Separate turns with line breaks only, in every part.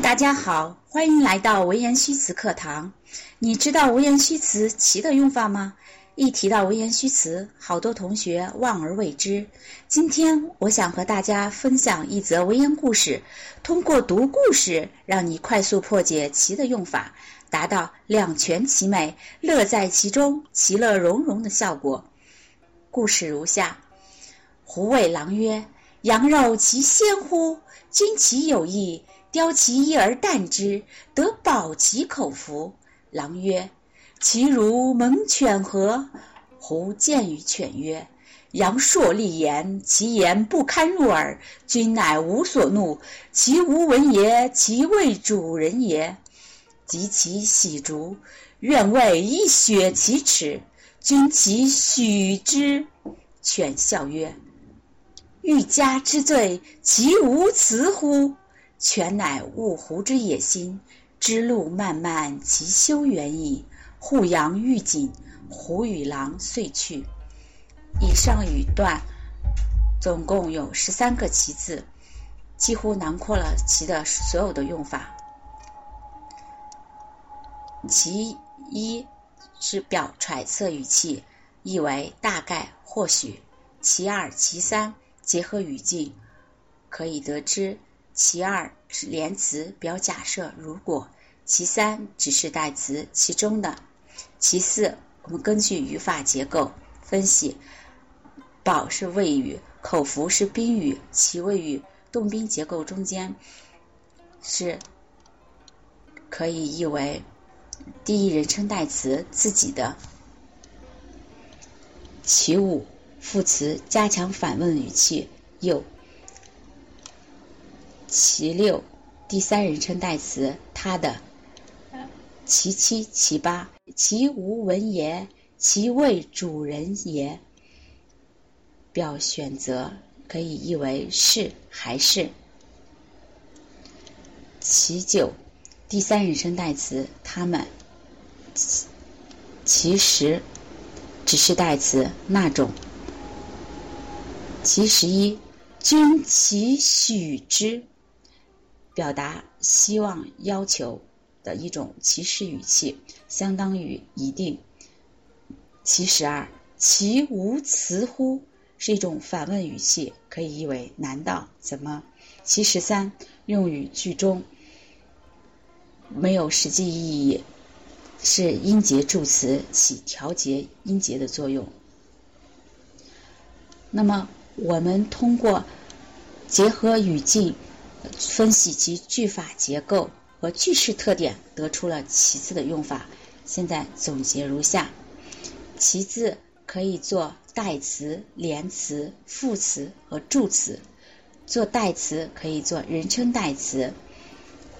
大家好，欢迎来到文言虚词课堂。你知道文言虚词“其”的用法吗？一提到文言虚词，好多同学望而未知。今天我想和大家分享一则文言故事，通过读故事，让你快速破解“其”的用法，达到两全其美、乐在其中、其乐融融的效果。故事如下：胡谓郎曰：“羊肉其鲜乎？君其有意。”雕其一而啖之，得饱其口福。狼曰：“其如猛犬何？”胡见于犬曰：“羊硕利言，其言不堪入耳。君乃无所怒，其无闻也，其谓主人也。及其喜逐，愿为一雪其齿。君其许之。”犬笑曰：“欲加之罪，其无辞乎？”全乃悟狐之野心，知路漫漫，其修远矣。护羊欲谨，狐与狼遂去。以上语段总共有十三个“其”字，几乎囊括了“其”的所有的用法。其一是表揣测语气，意为大概、或许；其二、其三结合语境，可以得知。其二是连词表假设，如果；其三指示代词，其中的；其四我们根据语法结构分析，保是谓语，口服是宾语，其谓语动宾结构中间是可以译为第一人称代词自己的。其五副词加强反问语气，又。其六，第三人称代词他的。其七、其八，其无闻也，其谓主人也。表选择可以译为是还是。其九，第三人称代词他们。其实，只是代词那种。其十一，君其许之。表达希望、要求的一种祈使语气，相当于一定。其十二，其无辞乎？是一种反问语气，可以译为难道？怎么？其十三，用于句中，没有实际意义，是音节助词，起调节音节的作用。那么，我们通过结合语境。分析其句法结构和句式特点，得出了“其”字的用法。现在总结如下：“其”字可以做代词、连词、副词和助词。做代词可以做人称代词、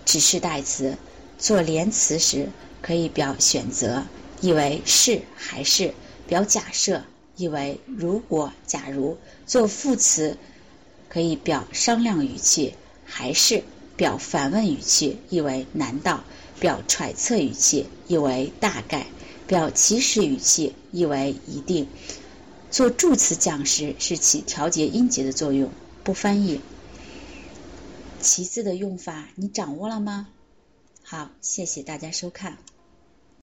指示代词；做连词时可以表选择，意为是还是；表假设，意为如果、假如；做副词可以表商量语气。还是表反问语气，意为难道；表揣测语气，意为大概；表祈使语气，意为一定。做助词讲时是起调节音节的作用，不翻译。其次的用法你掌握了吗？好，谢谢大家收看。